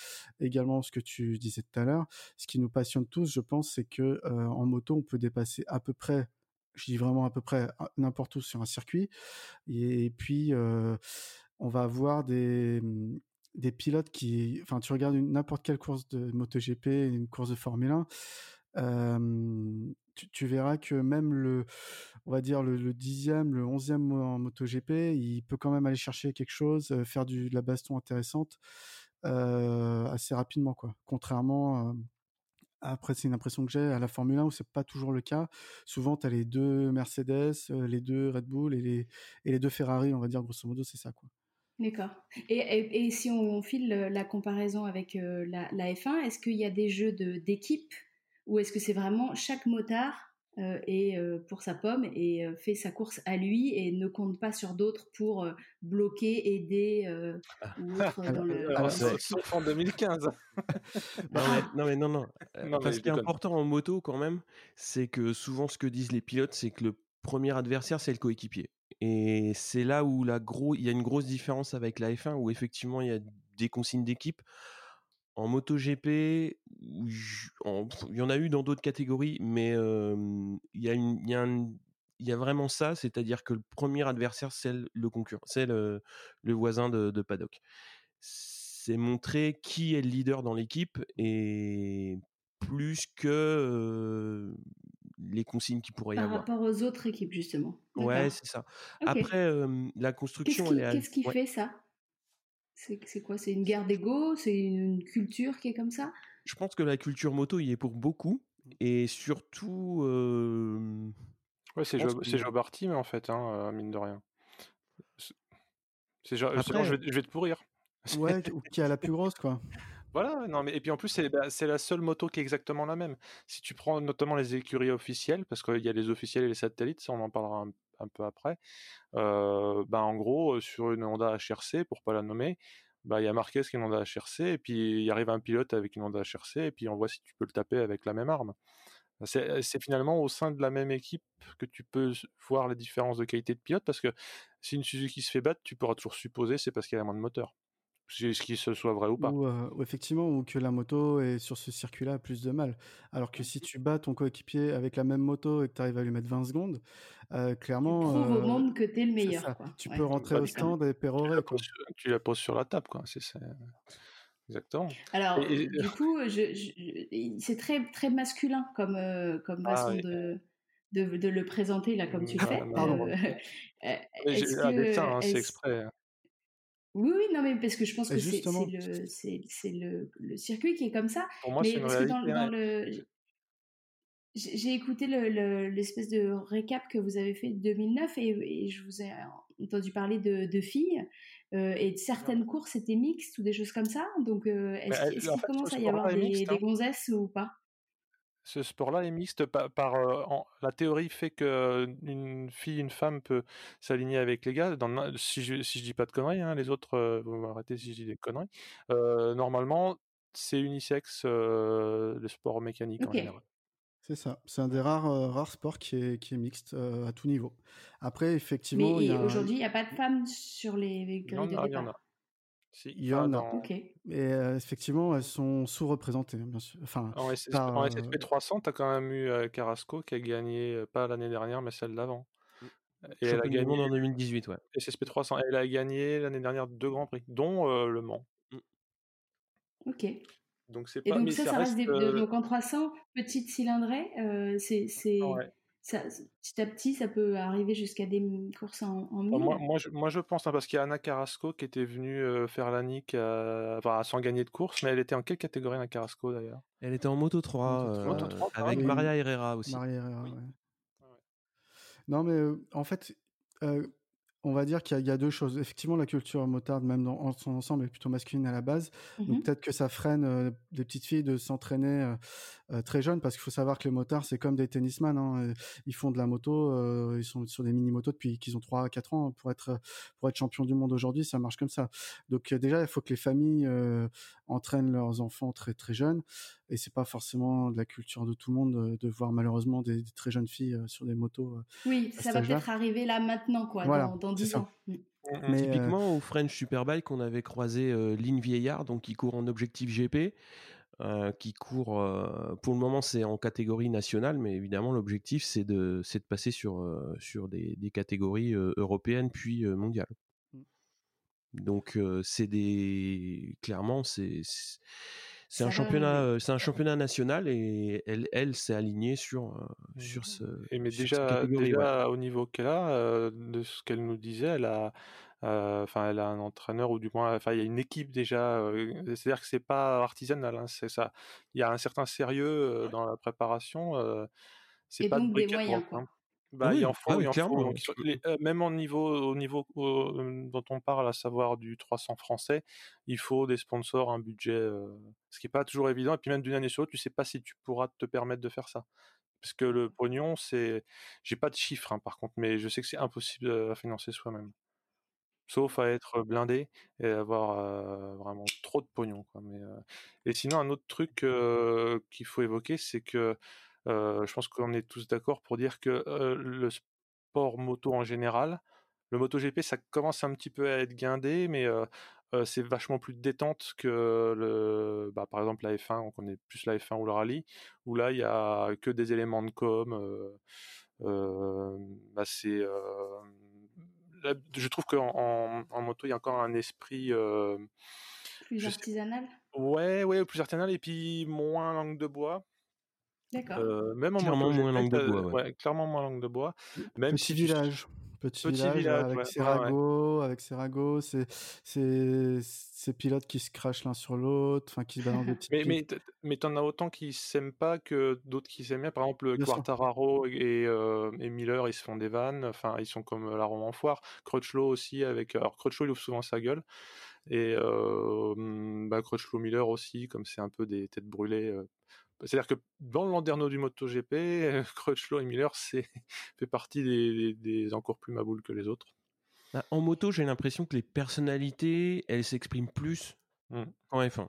également à ce que tu disais tout à l'heure, ce qui nous passionne tous, je pense, c'est que en moto, on peut dépasser à peu près, je dis vraiment à peu près n'importe où sur un circuit. Et, puis, on va avoir des, des pilotes qui, enfin, tu regardes n'importe quelle course de MotoGP, une course de Formule 1, tu, verras que même le, on va dire le, dixième, le onzième en MotoGP, il peut quand même aller chercher quelque chose, faire du, de la baston intéressante assez rapidement, quoi. Contrairement après, c'est une impression que j'ai à la Formule 1 où c'est pas toujours le cas. Souvent, tu as les deux Mercedes, les deux Red Bull et les, deux Ferrari, on va dire, grosso modo, c'est ça, quoi. D'accord. Et, si on file la comparaison avec la, la, F1, est-ce qu'il y a des jeux d'équipe ou est-ce que c'est vraiment chaque motard euh, et euh, pour sa pomme et euh, fait sa course à lui et ne compte pas sur d'autres pour bloquer, aider ou autre (laughs) dans le. En 2015. non, mais, non non (laughs) non. ce qui est important en moto quand même, c'est que souvent ce que disent les pilotes, c'est que le premier adversaire c'est le coéquipier. Et c'est là où la gros, il y a une grosse différence avec la F1 où effectivement il y a des consignes d'équipe. En MotoGP, il y en a eu dans d'autres catégories, mais il y, a il y, a vraiment ça, c'est-à-dire que le premier adversaire, c'est le concurrent, c'est le, voisin de, paddock. C'est montrer qui est le leader dans l'équipe et plus que les consignes qu'il pourrait y avoir. Par rapport aux autres équipes, justement. Ouais, c'est ça. Après, la construction. Qu'est-ce qui, fait ça? C'est quoi? C'est une guerre d'ego? C'est une culture qui est comme ça? Je pense que la culture moto y est pour beaucoup. Et surtout. Euh... Ouais, c'est Joe, que... mais en fait, hein, euh, mine de rien. C'est genre, je, vais, je, vais, te pourrir. (laughs) Ouais, qui a la plus grosse, quoi. Voilà, non, mais et puis en plus, c'est bah, la seule moto qui est exactement la même. Si tu prends notamment les écuries officielles, parce qu'il y a les officiels et les satellites, ça on en parlera un, peu après. Bah, en gros, sur une Honda HRC, pour pas la nommer, bah, il y a Marquez qui est une Honda HRC, et puis il arrive un pilote avec une Honda HRC, et puis on voit si tu peux le taper avec la même arme. C'est finalement au sein de la même équipe que tu peux voir les différences de qualité de pilote, parce que si une Suzuki se fait battre, tu pourras toujours supposer c'est parce qu'il y a moins de moteur ce qui se soit vrai ou pas. Euh, ou, effectivement, ou que la moto est sur ce circuit-là plus de mal. Alors que si tu bats ton coéquipier avec la même moto et que tu arrives à lui mettre 20 secondes, euh, clairement. Tu prouves au euh, monde que tu es le meilleur. Tu peux rentrer au stand et pérorer. Tu, la poses sur la table, quoi. C'est Exactement. Alors, du coup, c'est très, très masculin comme, comme ah façon de, de, le présenter, là, comme tu le fais. Hein, c'est exprès. Hein. Oui, oui, non, mais parce que je pense que c'est le, le, circuit qui est comme ça. Pour moi, mais parce que dans, dans le. J'ai écouté l'espèce de récap que vous avez fait de 2009 et, je vous ai entendu parler de, de filles euh, et de certaines courses étaient mixtes ou des choses comme ça. Donc, euh, est-ce qu'il commence à y avoir des, des hein. gonzesses ou pas? Ce sport-là est mixte par, euh, la théorie fait que une fille, une femme peut s'aligner avec les gars. Dans, si je si je dis pas de conneries, hein, les autres euh, vous m'arrêtez si je dis des conneries. Euh, normalement, c'est unisexe le sport mécanique en général. C'est ça. C'est un des rares, rares sports qui est, qui est mixte à tout niveau. Après, effectivement. Mais aujourd'hui, il n'y a pas de femmes sur les grilles de départ? Il y en a. Et effectivement, elles sont sous-représentées, bien sûr. Enfin, en, SSP 300, tu as quand même eu Carrasco qui a gagné, pas l'année dernière, mais celle d'avant. Mmh. Et elle a gagné en 2018, ouais. SSP 300. Elle a gagné l'année dernière deux grands prix, dont Le Mans. Mmh. Ok. Donc c'est pas. Et donc ça, ça reste, des, donc en 300 petites cylindrées, c'est ça, petit à petit, ça peut arriver jusqu'à des courses en, en bah, moi, moi, je, moi, je pense, hein, parce qu'il y a Anna Carrasco qui était venue euh, faire la nique enfin, sans gagner de course, mais elle était en quelle catégorie, Anna Carrasco, d'ailleurs? Elle était en Moto 3, euh, avec Maria Herrera aussi. Maria Herrera, oui. Non, mais euh, en fait, on va dire qu'il y, a deux choses. Effectivement, la culture motarde, même dans en son ensemble, est plutôt masculine à la base. Donc mmh peut-être que ça freine euh, des petites filles de s'entraîner euh, euh, très jeunes, parce qu'il faut savoir que les motards, c'est comme des tennisman. Hein, ils font de la moto, ils sont sur des mini-motos depuis qu'ils ont 3 4 ans. Pour être, pour être champion du monde aujourd'hui, ça marche comme ça. Donc déjà, il faut que les familles entraînent leurs enfants très très jeunes. Et c'est pas forcément de la culture de tout le monde de, voir malheureusement des, très jeunes filles sur des motos. oui, ça va peut-être arriver là maintenant, quoi, dans Mm. Mm, mm. Typiquement, au French Superbike, on avait croisé euh, Lynn Vieillard, donc qui court en objectif GP. Euh, qui court euh, pour le moment c'est en catégorie nationale mais évidemment l'objectif c'est de c'est de passer sur sur des, des catégories européennes puis mondiales donc c'est des clairement c'est c'est un championnat, c'est un championnat national et elle, elle s'est alignée sur sur ce. Et mais déjà, déjà au niveau qu'elle a, de ce qu'elle nous disait, elle a, enfin, elle a un entraîneur ou du moins, enfin, il y a une équipe déjà. C'est-à-dire que c'est pas artisanal, hein, c'est ça. Il y a un certain sérieux dans la préparation. c'est pas donc des moyens. Hein. Bah, il en faut, ah il en faut. Euh, même au niveau, au niveau dont on parle, à savoir du 300 français, il faut des sponsors, un budget, ce qui est pas toujours évident. Et puis même d'une année sur l'autre, tu sais pas si tu pourras te permettre de faire ça. Parce que le pognon, c'est, j'ai pas de chiffres hein, par contre, mais je sais que c'est impossible à financer soi-même. Sauf à être blindé et avoir vraiment trop de pognon. Quoi. Mais, Et sinon, un autre truc qu'il faut évoquer, c'est que je pense qu'on est tous d'accord pour dire que le sport moto en général, le MotoGP, ça commence un petit peu à être guindé, mais c'est vachement plus détente que le, bah, par exemple la F1, on connaît plus la F1 ou le rallye, où là il y a que des éléments de com. bah, c'est je trouve qu'en en, moto, il y a encore un esprit. Plus artisanal Ouais, ouais, plus artisanal et puis moins langue de bois. D'accord. Euh, même en clairement moins langue de bois. Ouais. clairement moins langue de bois. Même Petit village. Petit, village, avec ses ragots, avec ses ragots, c'est ces pilotes qui se crachent l'un sur l'autre, enfin qui se balancent des (laughs) Mais, mais, mais t'en as autant qui s'aiment pas que d'autres qui s'aiment bien. Par exemple, Quartararo et, euh, et, Miller, ils se font des vannes. Enfin, ils sont comme la Rome en foire. Crutchlow aussi, avec. Alors, Crutchlow, il ouvre souvent sa gueule. Et euh, bah, Crutchlow Miller aussi, comme c'est un peu des têtes brûlées. Euh. C'est-à-dire que dans le landerneau du MotoGP, (laughs) Crutchlow et Miller, c'est (laughs) fait partie des, des encore plus maboules que les autres. Bah, en moto, j'ai l'impression que les personnalités, elles s'expriment plus mmh. qu'en F1.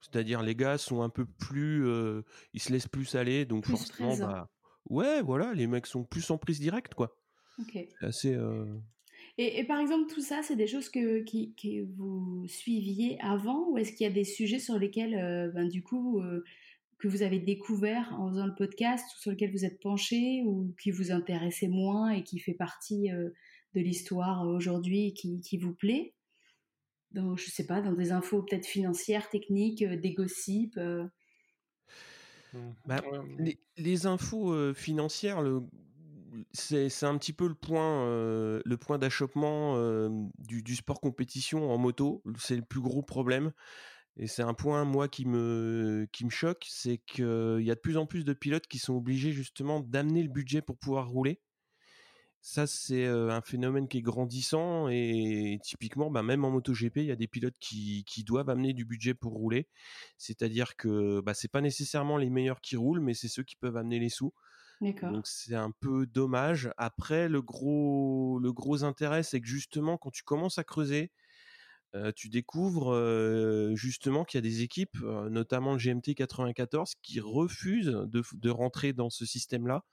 C'est-à-dire les gars sont un peu plus, euh, ils se laissent plus aller, donc forcément, bah, ouais, voilà, les mecs sont plus en prise directe, quoi. Ok. assez. Euh et, par exemple, tout ça, c'est des choses que, vous suiviez avant, ou est-ce qu'il y a des sujets sur lesquels, euh, ben, du coup, que vous avez découvert en faisant le podcast, ou sur lesquels vous êtes penché, ou qui vous intéressaient moins et qui fait partie de l'histoire aujourd'hui qui, qui, vous plaît? Dans, Je sais pas, dans des infos peut-être financières, techniques, euh, des gossips euh? mmh. bah, les, les, infos euh, financières, le, c'est, un petit peu le point, le point d'achoppement du, du, sport compétition en moto. C'est le plus gros problème. Et c'est un point, moi, qui me, qui me choque, c'est qu'il y a de plus en plus de pilotes qui sont obligés justement d'amener le budget pour pouvoir rouler. Ça, c'est un phénomène qui est grandissant et typiquement, bah, même en MotoGP, il y a des pilotes qui, doivent amener du budget pour rouler. C'est-à-dire que bah, c'est pas nécessairement les meilleurs qui roulent, mais c'est ceux qui peuvent amener les sous. Donc c'est un peu dommage. Après, le gros, le gros intérêt, c'est que justement, quand tu commences à creuser, tu découvres justement qu'il y a des équipes, notamment le GMT 94, qui refusent de, rentrer dans ce système-là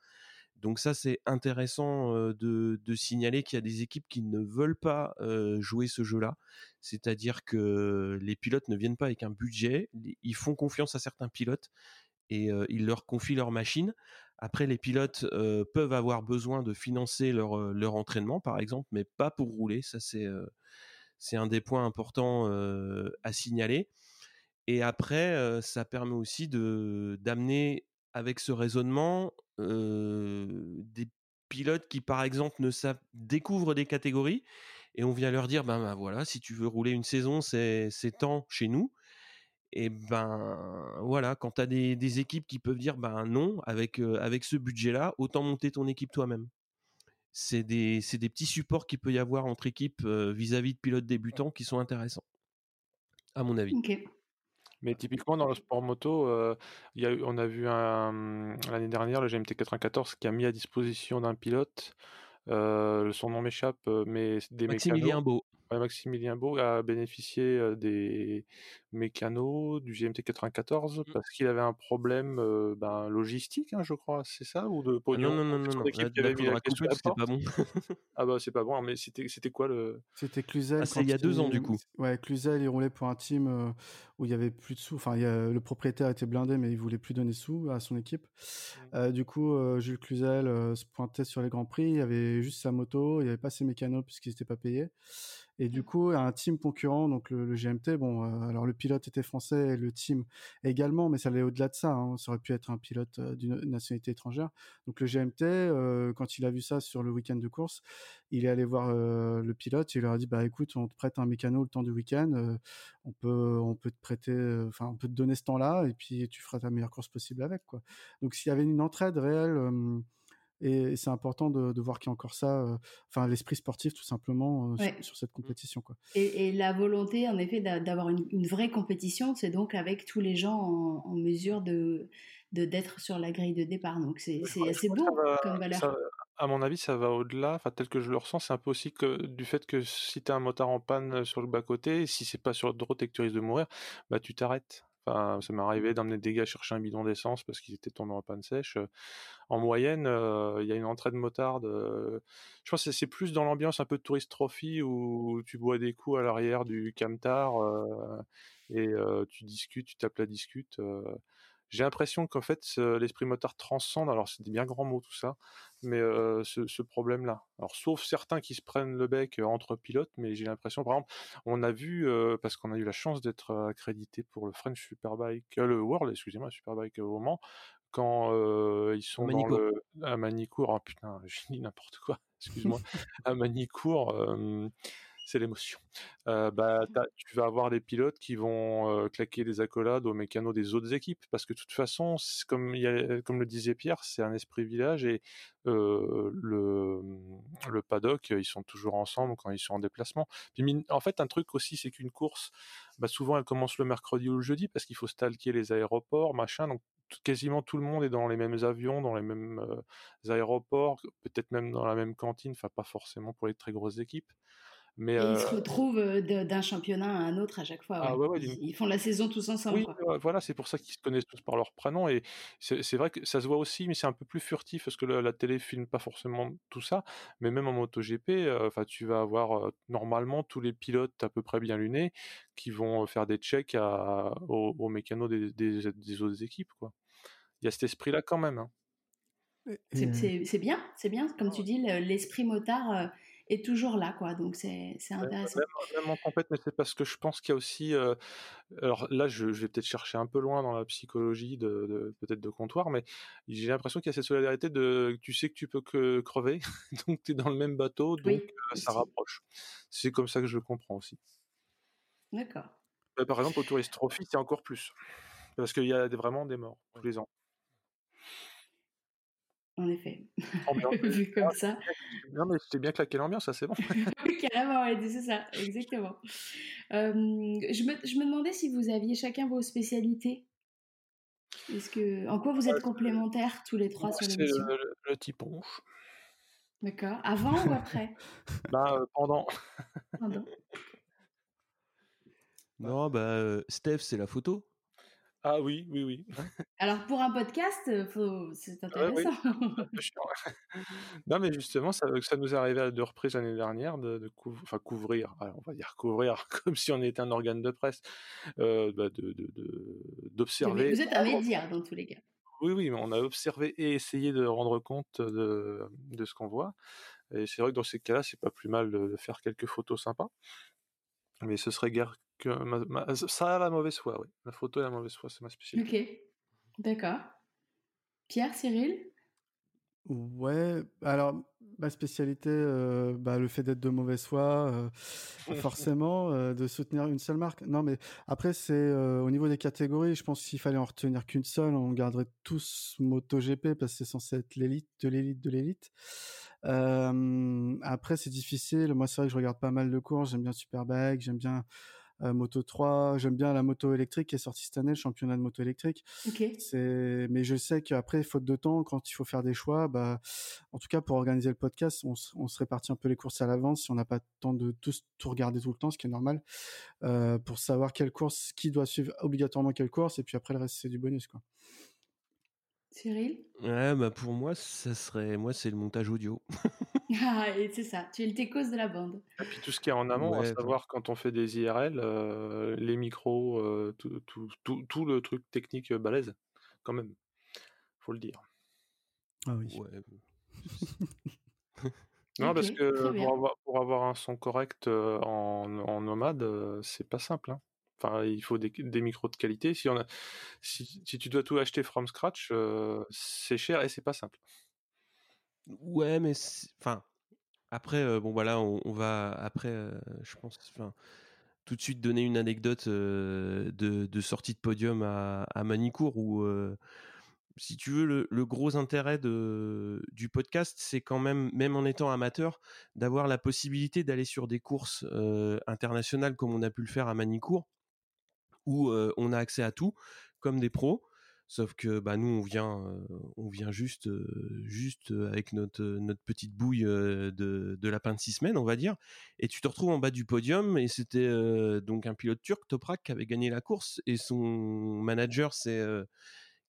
donc ça, c'est intéressant de, signaler qu'il y a des équipes qui ne veulent pas jouer ce jeu-là. C'est-à-dire que les pilotes ne viennent pas avec un budget, ils font confiance à certains pilotes et ils leur confient leur machine. Après, les pilotes peuvent avoir besoin de financer leur, leur entraînement, par exemple, mais pas pour rouler. Ça, c'est c'est un des points importants à signaler. Et après, ça permet aussi de d'amener avec ce raisonnement des pilotes qui, par exemple, ne savent, découvrent des catégories et on vient leur dire, ben, ben voilà, si tu veux rouler une saison, c'est temps chez nous. Et ben voilà, quand tu as des, équipes qui peuvent dire ben non, avec, avec ce budget-là, autant monter ton équipe toi-même. C'est des, des, petits supports qu'il peut y avoir entre équipes vis-à-vis de pilotes débutants qui sont intéressants, à mon avis. Mais typiquement dans le sport moto, euh, y a on a vu l'année dernière le GMT 94 qui a mis à disposition d'un pilote, euh, son nom m'échappe, mais des Maximilien Beau. Maximilien Beau a bénéficié des mécanos du GMT 94 mmh. parce qu'il avait un problème ben, logistique, hein, je crois, c'est ça Ou de ah non, non, non, non, non. c'était pas bon. (laughs) ah bah c'est pas bon, mais c'était quoi le. C'était Cluzel. Ah, c'est il y a deux ans du coup. Ouais, Cluzel, il roulait pour un team où il y avait plus de sous. Enfin, le propriétaire était blindé, mais il voulait plus donner de sous à son équipe. Mmh. du coup, Jules Cluzel se pointait sur les Grands Prix, il avait juste sa moto, il n'y avait pas ses mécanos puisqu'ils n'étaient pas payés. Et du coup, un team concurrent, donc le, GMT, bon, euh, alors le pilote était français et le team également, mais ça allait au-delà de ça. Hein, ça aurait pu être un pilote euh, d'une nationalité étrangère. Donc le GMT, euh, quand il a vu ça sur le week-end de course, il est allé voir le pilote et il leur a dit bah écoute, on te prête un mécano le temps du week-end, on peut on peut te prêter, enfin on peut te donner ce temps-là et puis tu feras ta meilleure course possible avec quoi. Donc s'il y avait une entraide réelle Et, c'est important de, voir qu'il y a encore ça, enfin l'esprit sportif tout simplement sur, cette compétition. Quoi. Et, la volonté, en effet, d'avoir une, vraie compétition, c'est donc avec tous les gens en, mesure de d'être sur la grille de départ. Donc c'est assez beau comme valeur. à mon avis, ça va au-delà. Enfin, tel que je le ressens, c'est un peu aussi que du fait que si tu as un motard en panne sur le bas-côté, si c'est pas sur droite et que tu risques de mourir, bah tu t'arrêtes. Enfin, ça m'est arrivé d'emmener des gars chercher un bidon d'essence parce qu'ils étaient tombés en panne sèche. En moyenne, il y a une entrée de motarde. je pense que c'est plus dans l'ambiance un peu de tourist trophy où tu bois des coups à l'arrière du camtar et tu discutes, tu tapes la discute. J'ai l'impression qu'en fait, l'esprit motard transcende, alors c'est des bien grands mots tout ça, mais ce, problème-là. Alors, sauf certains qui se prennent le bec entre pilotes, mais j'ai l'impression, par exemple, on a vu, parce qu'on a eu la chance d'être accrédité pour le French Superbike, le World, excusez-moi, Superbike au moment, quand ils sont dans le, à Manicourt, oh putain, (laughs) j'ai dit n'importe quoi, excuse-moi, à Manicourt, c'est l'émotion. bah, tu vas avoir des pilotes qui vont claquer des accolades aux mécanos des autres équipes, parce que de toute façon, comme, comme le disait Pierre, c'est un esprit village et le, le paddock, ils sont toujours ensemble quand ils sont en déplacement. Puis, en fait, un truc aussi, c'est qu'une course, bah, souvent, elle commence le mercredi ou le jeudi, parce qu'il faut stalker les aéroports, machin, donc quasiment tout le monde est dans les mêmes avions, dans les mêmes aéroports, peut-être même dans la même cantine, enfin pas forcément pour les très grosses équipes. Mais ils se retrouvent d'un championnat à un autre à chaque fois. Ah ils, font la saison tous ensemble. Oui, voilà, c'est pour ça qu'ils se connaissent tous par leur prénom. Et c'est vrai que ça se voit aussi, mais c'est un peu plus furtif parce que la, télé filme pas forcément tout ça. Mais même en MotoGP, enfin, tu vas avoir normalement tous les pilotes à peu près bien lunés qui vont faire des checks à, aux, mécanos des, des, autres équipes. Quoi. Il y a cet esprit-là quand même. Hein. C'est bien, c'est bien. Comme tu dis, l'esprit motard est toujours là, quoi. Donc c'est intéressant. Même, en compète, mais c'est parce que je pense qu'il y a aussi. alors là, je, vais peut-être chercher un peu loin dans la psychologie de, peut-être de comptoir, mais j'ai l'impression qu'il y a cette solidarité de tu sais que tu peux que crever, (laughs) donc tu es dans le même bateau, donc ça rapproche. C'est comme ça que je le comprends aussi. D'accord. Bah, par exemple, au Tourist Trophy, c'est encore plus. Parce qu'il y a vraiment des morts tous les ans en effet. (laughs) Vu comme ça. Non, mais c'était bien claqué l'ambiance, ça c'est bon. (laughs) oui, carrément, c'est ça, exactement. je, me, je, me, demandais si vous aviez chacun vos spécialités. Est-ce que, en quoi vous êtes complémentaires tous les trois sur l'émission le, le, le tiponche. D'accord. Avant ou après? Bah, euh, Pendant. pendant. (laughs) Non, bah, Steph, c'est la photo. Ah oui, oui, oui. Alors pour un podcast, c'est intéressant. (laughs) non, mais justement, ça, ça nous est arrivé à deux reprises l'année dernière de, enfin, couvrir, on va dire couvrir (laughs) comme si on était un organe de presse, euh, bah, d'observer. Vous êtes un média dans tous les cas. Oui, oui, on a observé et essayé de rendre compte de, de ce qu'on voit. Et c'est vrai que dans ces cas-là, c'est pas plus mal de faire quelques photos sympas. Mais ce serait guère ça a la mauvaise foi, oui. La photo et la mauvaise foi, c'est ma spécialité. Ok, d'accord. Pierre, Cyril? Ouais, alors ma spécialité, euh, bah, le fait d'être de mauvaise foi, euh, (laughs) forcément, euh, de soutenir une seule marque. Non, mais après, c'est au niveau des catégories, je pense qu'il fallait en retenir qu'une seule, on garderait tous MotoGP parce que c'est censé être l'élite de l'élite de l'élite. après, c'est difficile. Moi, c'est vrai que je regarde pas mal de courses. J'aime bien Superbike, j'aime bien euh, moto 3. J'aime bien la moto électrique qui est sortie cette année, le championnat de moto électrique. C'est, mais je sais qu'après, faute de temps, quand il faut faire des choix, bah, en tout cas pour organiser le podcast, on, se répartit un peu les courses à l'avance si on n'a pas le temps de tous tout regarder tout le temps, ce qui est normal, euh, pour savoir quelle course, qui doit suivre obligatoirement quelle course, et puis après le reste c'est du bonus quoi. Cyril? Ouais, bah pour moi, ça serait, moi c'est le montage audio. (laughs) Ah, c'est ça, tu es le techos de la bande. Et puis tout ce qui est en amont, à savoir quand on fait des IRL, euh, les micros, euh, tout, tout, tout, tout, le truc technique euh, balèze, quand même, faut le dire. Ah oui. (laughs) non, parce que pour avoir, pour avoir, un son correct en, en nomade, c'est pas simple. Hein. Enfin, il faut des, micros de qualité. Si, tu dois tout acheter from scratch, c'est cher et c'est pas simple. Ouais, mais enfin, après, bon voilà, on, va après, je pense, tout de suite donner une anecdote de, sortie de podium à, Manicourt où si tu veux, le, gros intérêt du podcast, c'est quand même, même en étant amateur, d'avoir la possibilité d'aller sur des courses internationales comme on a pu le faire à Manicourt, où on a accès à tout, comme des pros. Sauf que bah, nous, on vient, on vient juste, juste avec notre, petite bouille de, lapin de six semaines, on va dire. Et tu te retrouves en bas du podium. Et c'était donc un pilote turc, Toprak, qui avait gagné la course. Et son manager, c'est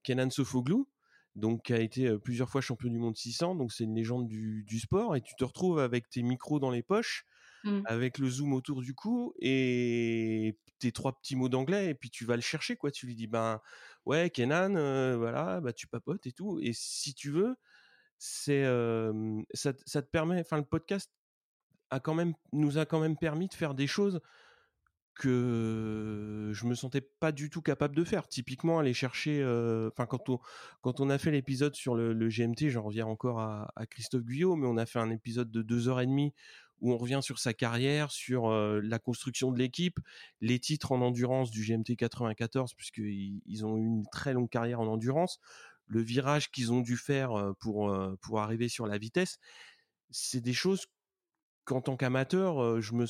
Kenan Sofoglou, donc qui a été plusieurs fois champion du monde 600. Donc c'est une légende du, du, sport. Et tu te retrouves avec tes micros dans les poches. Mmh. avec le zoom autour du cou et tes trois petits mots d'anglais et puis tu vas le chercher quoi tu lui dis ben ouais Kenan voilà bah tu papotes et tout et si tu veux c'est ça, ça, te permet enfin le podcast a quand même nous a quand même permis de faire des choses que je me sentais pas du tout capable de faire. Typiquement, aller chercher, enfin quand on quand on a fait l'épisode sur le, GMT, j'en reviens encore à, à, Christophe Guyot, mais on a fait un épisode de deux heures et demie où on revient sur sa carrière, sur la construction de l'équipe, les titres en endurance du GMT 94, puisqu'ils ils ont eu une très longue carrière en endurance, le virage qu'ils ont dû faire pour, pour arriver sur la vitesse. C'est des choses qu'en tant qu'amateur, je me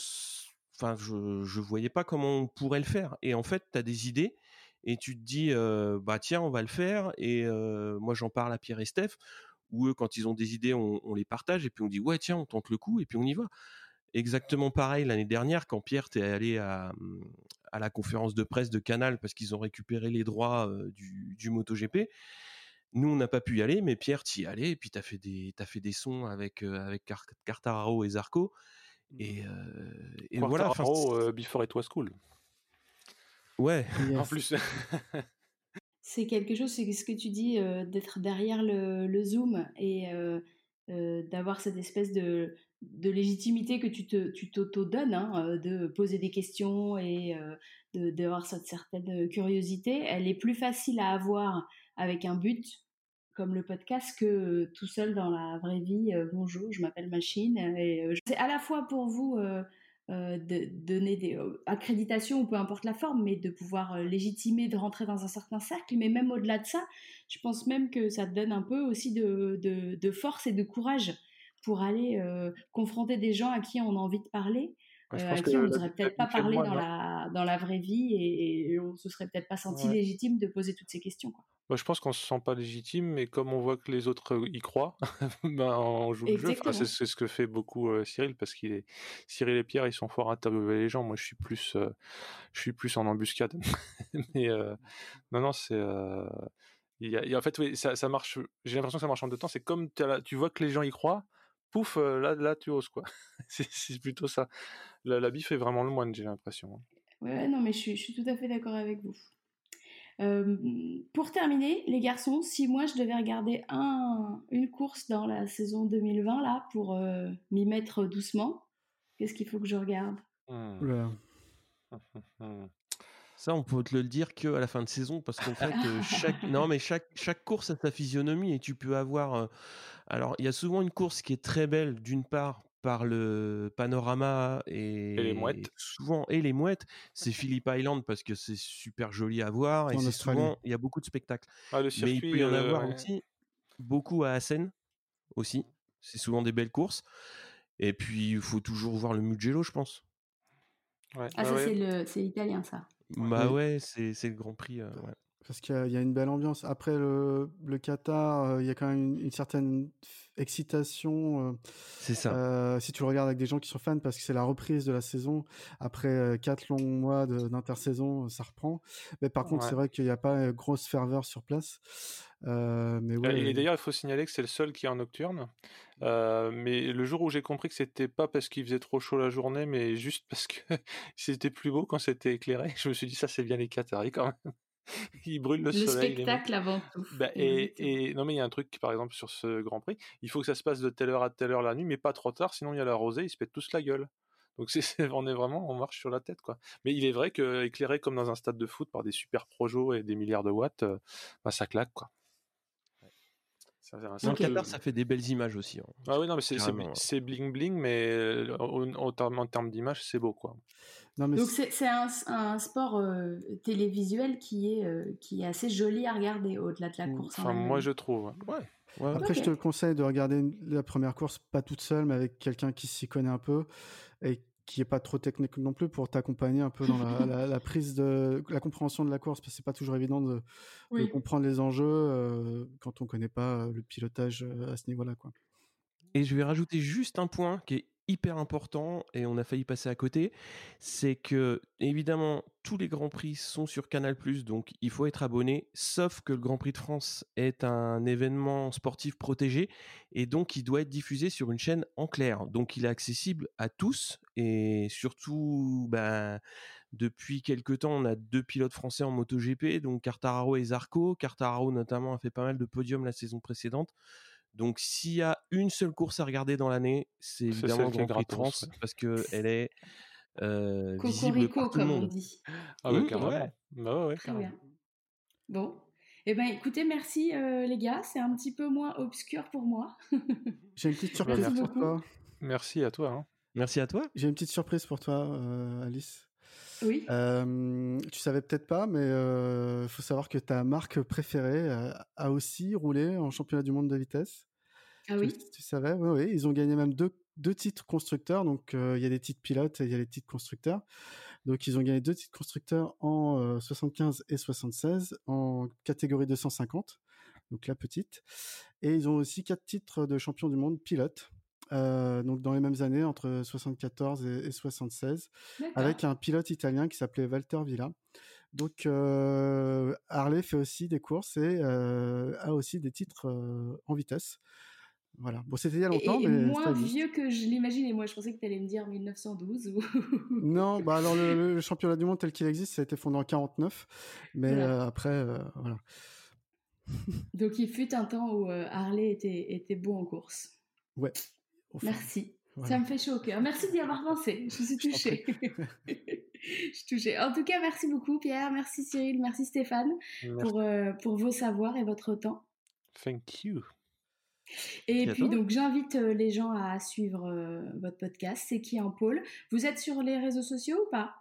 enfin je je voyais pas comment on pourrait le faire et en fait tu as des idées et tu te dis bah tiens on va le faire et moi j'en parle à Pierre et Steph où eux, quand ils ont des idées, on, les partage et puis on dit ouais tiens, on tente le coup et puis on y va. Exactement pareil l'année dernière quand Pierre t'es allé à, à, la conférence de presse de Canal parce qu'ils ont récupéré les droits du, du MotoGP. Nous, on n'a pas pu y aller, mais Pierre, t'y allais, et puis t'as fait des, as fait des sons avec, avec Cartararo et Zarco. Et, et voilà. Cartararo, Before It Was Cool. Ouais. En plus. (laughs) C'est quelque chose, c'est ce que tu dis, euh, d'être derrière le, zoom et euh, euh, d'avoir cette espèce de, légitimité que tu t'auto-donnes, hein, de poser des questions et d'avoir cette certaine curiosité. Elle est plus facile à avoir avec un but comme le podcast que tout seul dans la vraie vie. bonjour, je m'appelle Machine. Et c'est à la fois pour vous euh, de donner des euh, accréditations ou peu importe la forme, mais de pouvoir euh, légitimer de rentrer dans un certain cercle. Mais même au-delà de ça, je pense même que ça te donne un peu aussi de, de, force et de courage pour aller confronter des gens à qui on a envie de parler. À qui on n'aurait peut-être pas parlé dans la, dans la vraie vie et, on se serait peut-être pas senti légitime de poser toutes ces questions. Quoi. Moi, je pense qu'on se sent pas légitime, mais comme on voit que les autres y croient, (laughs) ben on joue le jeu. c'est, ce que fait beaucoup Cyril, parce qu'il est Cyril et Pierre, ils sont forts à interviewer les gens. Moi, je suis plus, je suis plus en embuscade. (laughs) mais non, non, c'est. Y en fait, ça, ça marche. J'ai l'impression que ça marche en deux temps. C'est comme tu vois que les gens y croient, pouf, là, là, tu oses quoi. (laughs) c'est, plutôt ça. La, la bif est vraiment le moine, j'ai l'impression. Hein. Ouais, non, mais je suis, je suis tout à fait d'accord avec vous. Euh, pour terminer, les garçons, si moi je devais regarder un, une course dans la saison 2020 là pour euh, m'y mettre doucement, qu'est-ce qu'il faut que je regarde? Mmh. Ça, on peut te le dire que à la fin de saison, parce qu'en (laughs) fait, euh, chaque non mais chaque chaque course a sa physionomie et tu peux avoir. Alors, il y a souvent une course qui est très belle d'une part par le panorama et, les mouettes. souvent et les mouettes. C'est Phillip Island parce que c'est super joli à voir et c'est souvent il y a beaucoup de spectacles. Ah, le mais il peut y en avoir euh, aussi beaucoup à Assen aussi. C'est souvent des belles courses. Et puis il faut toujours voir le Mugello je pense. Ouais. ah ça c'est le c'est italien ça. Bah ouais c'est le Grand Prix euh, ouais. Parce qu'il y, a une belle ambiance. Après le, le Qatar, euh, il y a quand même une, certaine excitation. Euh, c'est ça. Euh, si tu le regardes avec des gens qui sont fans, parce que c'est la reprise de la saison. Après quatre longs mois d'intersaison, ça reprend. Mais par contre, c'est vrai qu'il n'y a pas une grosse ferveur sur place. mais ouais, et d'ailleurs, il faut signaler que c'est le seul qui est en nocturne. mais le jour où j'ai compris que c'était pas parce qu'il faisait trop chaud la journée, mais juste parce que (laughs) c'était plus beau quand c'était éclairé, je me suis dit ça c'est bien les Qataris quand même. (laughs) il brûle le, soleil. Le spectacle avant tout. Bah, et, non, mais il y a un truc, par exemple, sur ce Grand Prix, il faut que ça se passe de telle heure à telle heure la nuit, mais pas trop tard, sinon il y a la rosée, ils se pètent tous la gueule. Donc c'est, on est vraiment, on marche sur la tête, quoi. Mais il est vrai que éclairé comme dans un stade de foot par des super projos et des milliards de watts, euh, bah, ça claque, quoi. Ça, Qatar, ça fait des belles images aussi. hein. Ah oui, non, mais c'est bling- bling bling, mais euh, en, en termes, en termes d'image, c'est beau, quoi. Non, mais Donc c'est- un, un sport euh, télévisuel qui est, euh, qui est assez joli à regarder au-delà de la Mm. course. en Enfin, moi, je trouve. ouais. Ouais. ouais. Après, je te conseille de regarder la première course, pas toute seule, mais avec quelqu'un qui s'y connaît un peu et qui est pas trop technique non plus pour t'accompagner un peu dans la, (laughs) la- la prise de la compréhension de la course, parce que c'est pas toujours évident de, comprendre les enjeux euh, quand on connaît pas euh, le pilotage euh, à ce niveau-là, quoi. Et je vais rajouter juste un point qui est hyper important et on a failli passer à côté, c'est que évidemment tous les grands prix sont sur Canal+, donc il faut être abonné, sauf que le Grand Prix de France est un événement sportif protégé et donc il doit être diffusé sur une chaîne en clair. Donc il est accessible à tous et surtout ben, depuis quelques temps on a deux pilotes français en MotoGP, donc Quartararo et Zarco. Quartararo notamment a fait pas mal de podiums la saison précédente. Donc, s'il y a une seule course à regarder dans l'année, c'est évidemment le Grand Prix de France ouais. parce qu'elle est euh, visible Cocorico, par tout le comme on monde. dit. Ah, ouais, Mmh, carrément. ouais. Bah ouais, ouais, Très carrément. bien. Bon. Eh ben, écoutez, merci euh, les gars. C'est un petit peu moins obscur pour moi. (laughs) J'ai une petite surprise merci pour toi. Merci à toi. hein. Merci à toi. J'ai une petite surprise pour toi, euh, Alice. Oui. Euh, tu savais peut-être pas, mais il faut savoir que ta marque préférée euh, a aussi roulé en championnat du monde de vitesse. ah oui. Tu, savais? Oui, oui. Ils ont gagné même deux, deux titres constructeurs. Donc, euh, il y a des titres pilotes et il y a les titres constructeurs. Donc, ils ont gagné deux titres constructeurs en euh, 75 et 76 en catégorie 250. Donc, la petite. Et ils ont aussi quatre titres de champion du monde pilote. Euh, donc, dans les mêmes années, entre 74 et, et 76 D'accord. avec un pilote italien qui s'appelait Walter Villa. Donc euh, Harley fait aussi des courses et euh, a aussi des titres en vitesse. Voilà. Bon, c'était il y a Et, longtemps, et mais moins vieux que je l'imaginais. Moi, je pensais que tu allais me dire 1912. Ou... (laughs) Non, bah alors le, championnat du monde tel qu'il existe, ça a été fondé en 49, mais Voilà. après, voilà. Donc, il fut un temps où Harley était, était beau en course. Ouais. Enfin, Merci. voilà. Ça me fait chaud au cœur. Merci d'y avoir pensé. Je suis touchée. (laughs) je suis touchée. En tout cas, merci beaucoup, Pierre. Merci, Cyril. Merci, Stéphane, Merci. pour, euh, pour vos savoirs et votre temps. Thank you. Et puis, donc, j'invite euh, les gens à suivre euh, votre podcast. C'est qui en pôle? Vous êtes sur les réseaux sociaux ou pas?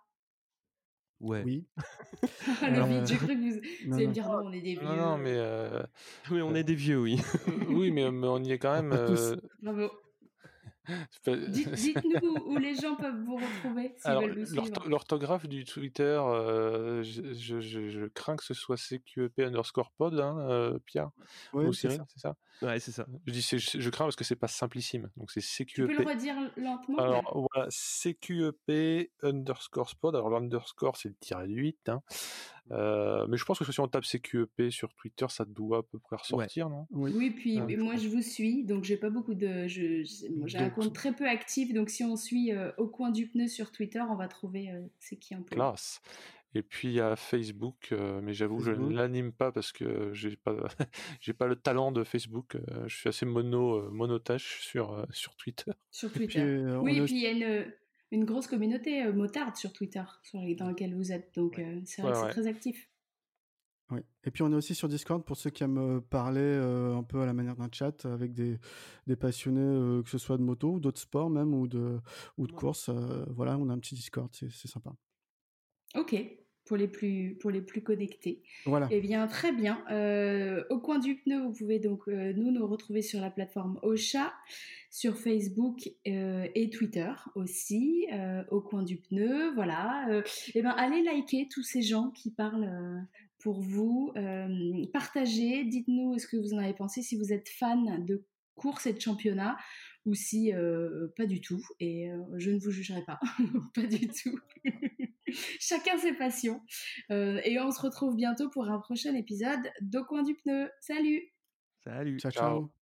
Ouais. Oui. (laughs) Le Alors, vide, euh, j'ai cru que vous, (laughs) allez me dire non, on est des vieux. Non, non, mais euh, Oui, on est des vieux, oui. oui, mais, mais on y est quand même. Euh, Bravo. (laughs) Dites-nous où, où les gens peuvent vous retrouver s'ils Alors, veulent vous l'ortho- suivre. l'orthographe du Twitter, euh, je, je- je- je crains que ce soit CQEP underscore pod, hein, euh, Pierre Ouais, ou c'est Cyril, ça. c'est ça? Ouais, c'est ça. je, dis, je crains parce que c'est pas simplissime. Donc c'est Tu peux le CQEP. redire lentement Alors voilà, CQEP underscore spot. Alors l'underscore c'est le tiret du 8. hein. Euh, mais je pense que si on tape CQEP sur Twitter, ça doit à peu près ressortir, non? Oui. Oui, puis Ah, moi je vous suis, donc j'ai pas beaucoup de. je- J'ai un compte très peu actif, donc si on suit euh, au coin du pneu sur Twitter, on va trouver euh, c'est qui un peu. Classe. Et puis il y a Facebook, euh, mais j'avoue que je ne l'anime pas parce que j'ai pas (laughs) j'ai pas le talent de Facebook. euh, je suis assez mono euh, monotache sur euh, sur Twitter. Sur puis, Twitter. euh, oui, a et puis il y a une, une grosse communauté euh, motarde sur Twitter, sur les- dans laquelle vous êtes, donc Ouais. euh, c'est vrai Ouais, que c'est ouais. très actif. Oui. Et puis on est aussi sur Discord pour ceux qui aiment euh, parler euh, un peu à la manière d'un chat avec des, des passionnés, euh, que ce soit de moto ou d'autres sports même ou de, ou de Ouais. course. euh, voilà, on a un petit Discord, c'est c'est sympa. Ok, pour les plus, pour les plus connectés. Voilà. Eh bien, très bien. Euh, au coin du pneu, vous pouvez donc euh, nous nous retrouver sur la plateforme Ocha, sur Facebook euh, et Twitter aussi. au coin du pneu, voilà. Eh ben, allez liker tous ces gens qui parlent pour vous. Partagez, dites-nous ce que vous en avez pensé si vous êtes fan de course et de championnat ou si euh, pas du tout. Et euh, je ne vous jugerai pas, (laughs) pas du tout. (laughs) Chacun ses passions. Euh, et on se retrouve bientôt pour un prochain épisode d'Au coin du pneu. Salut Salut. Ciao, Ciao. ciao.